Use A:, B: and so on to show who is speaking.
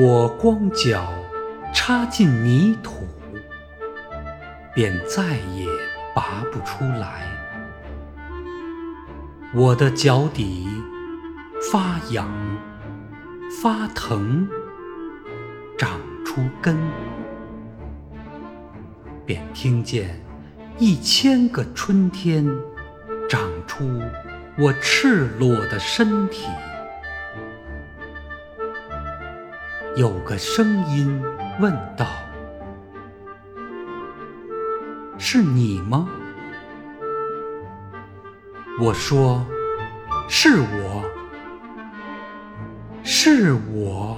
A: 我光脚插进泥土，便再也拔不出来。我的脚底发痒、发疼，长出根，便听见一千个春天长出我赤裸的身体。有个声音问道：“是你吗？”我说：“是我，是我。”